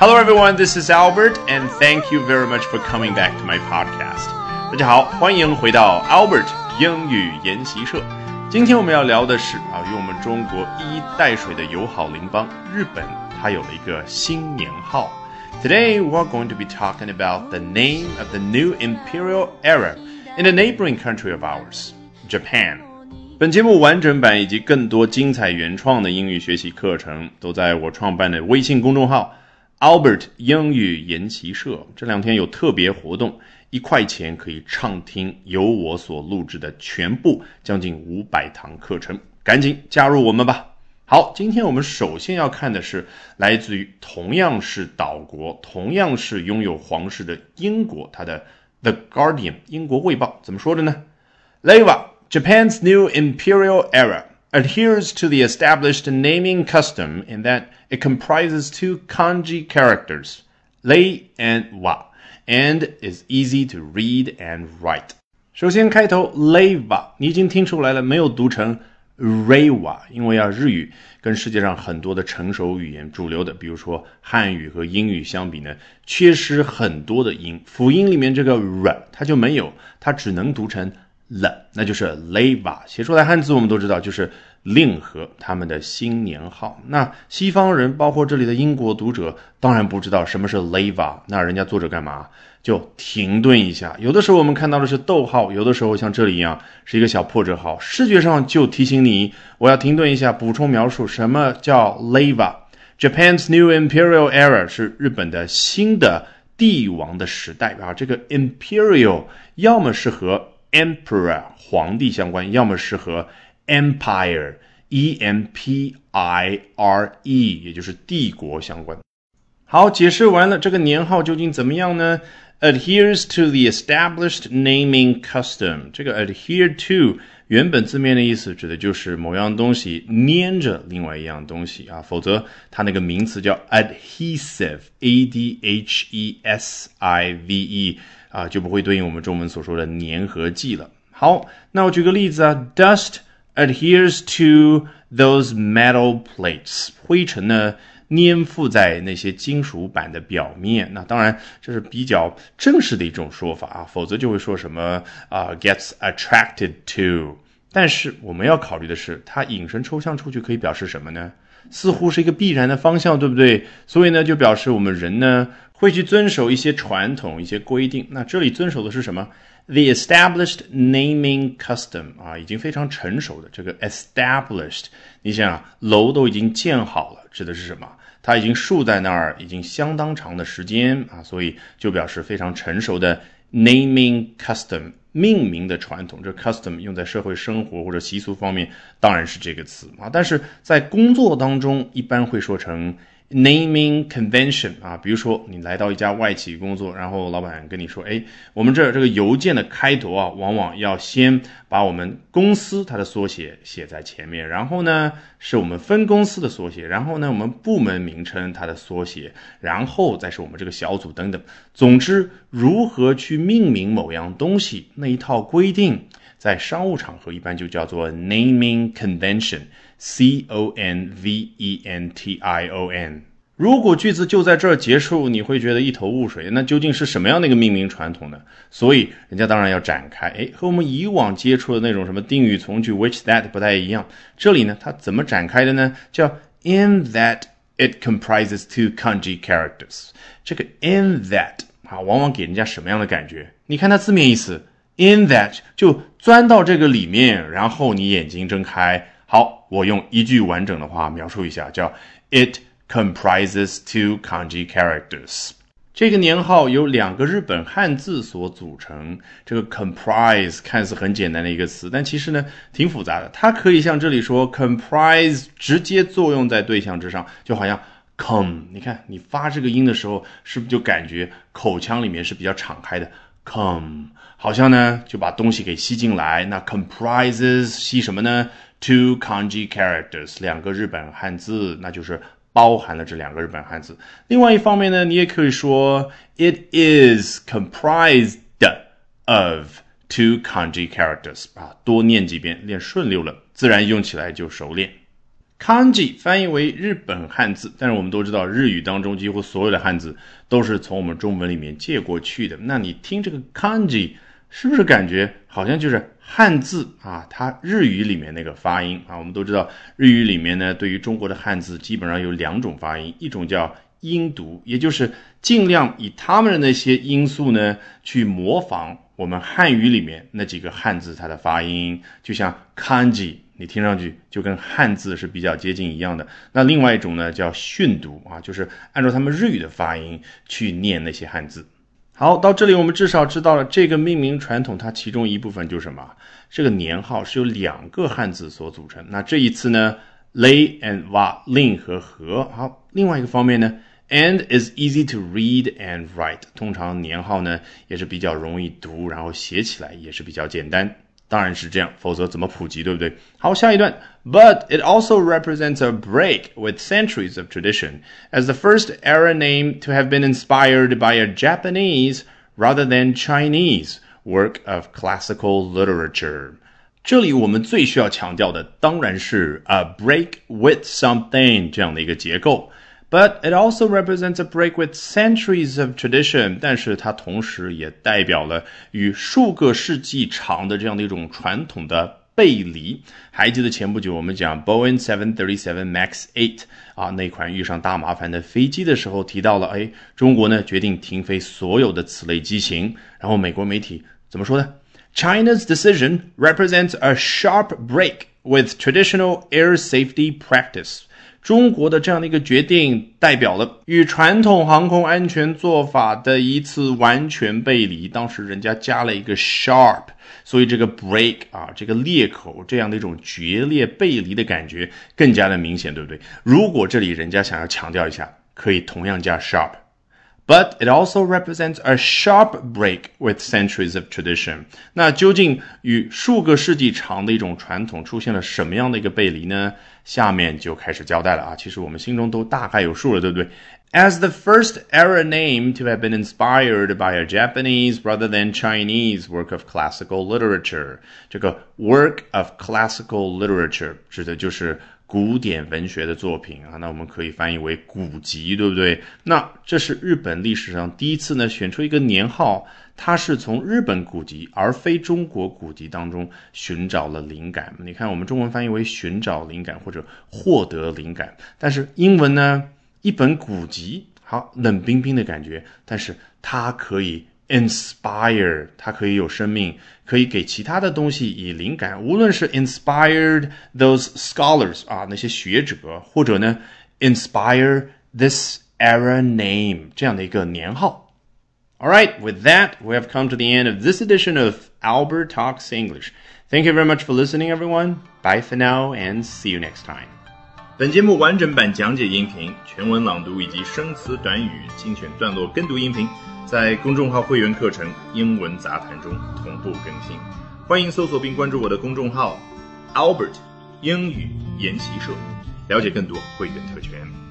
Hello everyone, this is Albert, and thank you very much for coming back to my podcast. 大家好，欢迎回到 Albert 英语研习社。今天我们要聊的是啊，与我们中国一衣带水的友好邻邦日本，它有了一个新年号。Today we're going to be talking about the name of the new imperial era in the neighboring country of ours, Japan. 本节目完整版以及更多精彩原创的英语学习课程，都在我创办的微信公众号。 Albert 英语研习社这两天有特别活动，一块钱可以畅听由我所录制的全部将近五百堂课程，赶紧加入我们吧！好，今天我们首先要看的是来自于同样是岛国、同样是拥有皇室的英国，它的 The Guardian 英国卫报怎么说的呢？Leva Japan's new imperial era adheres to the established naming custom in that it comprises two kanji characters, lei and wa, and is easy to read and write. 首先开头 leva，你已经听出来了，没有读成 rewa，因为啊，日语跟世界上很多的成熟语言主流的，比如说汉语和英语相比呢，缺失很多的音，辅音里面这个 r 它就没有，它只能读成 了，那就是 leva。写出来汉字我们都知道，就是。令和他们的新年号，那西方人，包括这里的英国读者，当然不知道什么是 leva。那人家作者干嘛？就停顿一下。有的时候我们看到的是逗号，有的时候像这里一样是一个小破折号，视觉上就提醒你，我要停顿一下，补充描述什么叫 leva。Japan's new imperial era 是日本的新的帝王的时代啊。这个 imperial 要么是和 emperor 皇帝相关，要么是和 Empire, E M P I R E，也就是帝国相关。好，解释完了，这个年号究竟怎么样呢？Adheres to the established naming custom。这个 adhere to 原本字面的意思指的就是某样东西粘着另外一样东西啊，否则它那个名词叫 adhesive，A D H E S I V E 啊，就不会对应我们中文所说的粘合剂了。好，那我举个例子啊，dust。adheres to those metal plates，灰尘呢粘附在那些金属板的表面。那当然这是比较正式的一种说法啊，否则就会说什么啊 gets attracted to。但是我们要考虑的是，它引申抽象出去可以表示什么呢？似乎是一个必然的方向，对不对？所以呢，就表示我们人呢会去遵守一些传统、一些规定。那这里遵守的是什么？The established naming custom 啊，已经非常成熟的这个 established，你想啊，楼都已经建好了，指的是什么？它已经竖在那儿，已经相当长的时间啊，所以就表示非常成熟的 naming custom 命名的传统。这 custom 用在社会生活或者习俗方面，当然是这个词啊，但是在工作当中一般会说成。Naming convention 啊，比如说你来到一家外企工作，然后老板跟你说，哎，我们这这个邮件的开头啊，往往要先把我们公司它的缩写写在前面，然后呢是我们分公司的缩写，然后呢我们部门名称它的缩写，然后再是我们这个小组等等。总之，如何去命名某样东西那一套规定，在商务场合一般就叫做 naming convention。C O N V E N T I O N。如果句子就在这儿结束，你会觉得一头雾水。那究竟是什么样的一个命名传统呢？所以人家当然要展开。哎，和我们以往接触的那种什么定语从句 which that 不太一样。这里呢，它怎么展开的呢？叫 in that it comprises two kanji characters。这个 in that 啊，往往给人家什么样的感觉？你看它字面意思，in that 就钻到这个里面，然后你眼睛睁开。好，我用一句完整的话描述一下，叫 It comprises two kanji characters。这个年号由两个日本汉字所组成。这个 comprise 看似很简单的一个词，但其实呢挺复杂的。它可以像这里说 comprise 直接作用在对象之上，就好像 come。你看你发这个音的时候，是不是就感觉口腔里面是比较敞开的？come 好像呢就把东西给吸进来。那 comprises 吸什么呢？Two kanji characters，两个日本汉字，那就是包含了这两个日本汉字。另外一方面呢，你也可以说 it is comprised of two kanji characters。啊，多念几遍，练顺溜了，自然用起来就熟练。Kanji 翻译为日本汉字，但是我们都知道日语当中几乎所有的汉字都是从我们中文里面借过去的。那你听这个 Kanji，是不是感觉好像就是汉字啊？它日语里面那个发音啊？我们都知道日语里面呢，对于中国的汉字基本上有两种发音，一种叫音读，也就是尽量以他们的那些因素呢去模仿我们汉语里面那几个汉字它的发音，就像 Kanji。你听上去就跟汉字是比较接近一样的。那另外一种呢，叫训读啊，就是按照他们日语的发音去念那些汉字。好，到这里我们至少知道了这个命名传统，它其中一部分就是什么？这个年号是由两个汉字所组成。那这一次呢，lay and wa 令和和。好，另外一个方面呢，and is easy to read and write。通常年号呢也是比较容易读，然后写起来也是比较简单。当然是这样，否则怎么普及，对不对？好，下一段。But it also represents a break with centuries of tradition, as the first era name to have been inspired by a Japanese rather than Chinese work of classical literature. 这里我们最需要强调的当然是 a break with something 这样的一个结构。 But it also represents a break with centuries of tradition，但是它同时也代表了与数个世纪长的这样的一种传统的背离。还记得前不久我们讲 Boeing 737 Max 8啊那款遇上大麻烦的飞机的时候，提到了哎，中国呢决定停飞所有的此类机型。然后美国媒体怎么说呢？China's decision represents a sharp break with traditional air safety practice。 中国的这样的一个决定，代表了与传统航空安全做法的一次完全背离。当时人家加了一个 sharp，所以这个 break 啊，这个裂口这样的一种决裂背离的感觉更加的明显，对不对？如果这里人家想要强调一下，可以同样加 sharp。But it also represents a sharp break with centuries of tradition。那究竟与数个世纪长的一种传统出现了什么样的一个背离呢？下面就开始交代了啊。其实我们心中都大概有数了，对不对？As the first era name to have been inspired by a Japanese rather than Chinese work of classical literature，这个 work of classical literature 指的就是 古典文学的作品啊，那我们可以翻译为古籍，对不对？那这是日本历史上第一次呢，选出一个年号，它是从日本古籍而非中国古籍当中寻找了灵感。你看，我们中文翻译为寻找灵感或者获得灵感，但是英文呢，一本古籍，好冷冰冰的感觉，但是它可以。inspire，它可以有生命，可以给其他的东西以灵感。无论是 inspired those scholars 啊，那些学者，或者呢 inspire this era name 这样的一个年号。All right, with that, we have come to the end of this edition of Albert Talks English. Thank you very much for listening, everyone. Bye for now, and see you next time. 本节目完整版讲解音频、全文朗读以及生词短语精选段落跟读音频。 在公众号会员课程《英文杂谈》中同步更新，欢迎搜索并关注我的公众号 Albert 英语研习社，了解更多会员特权。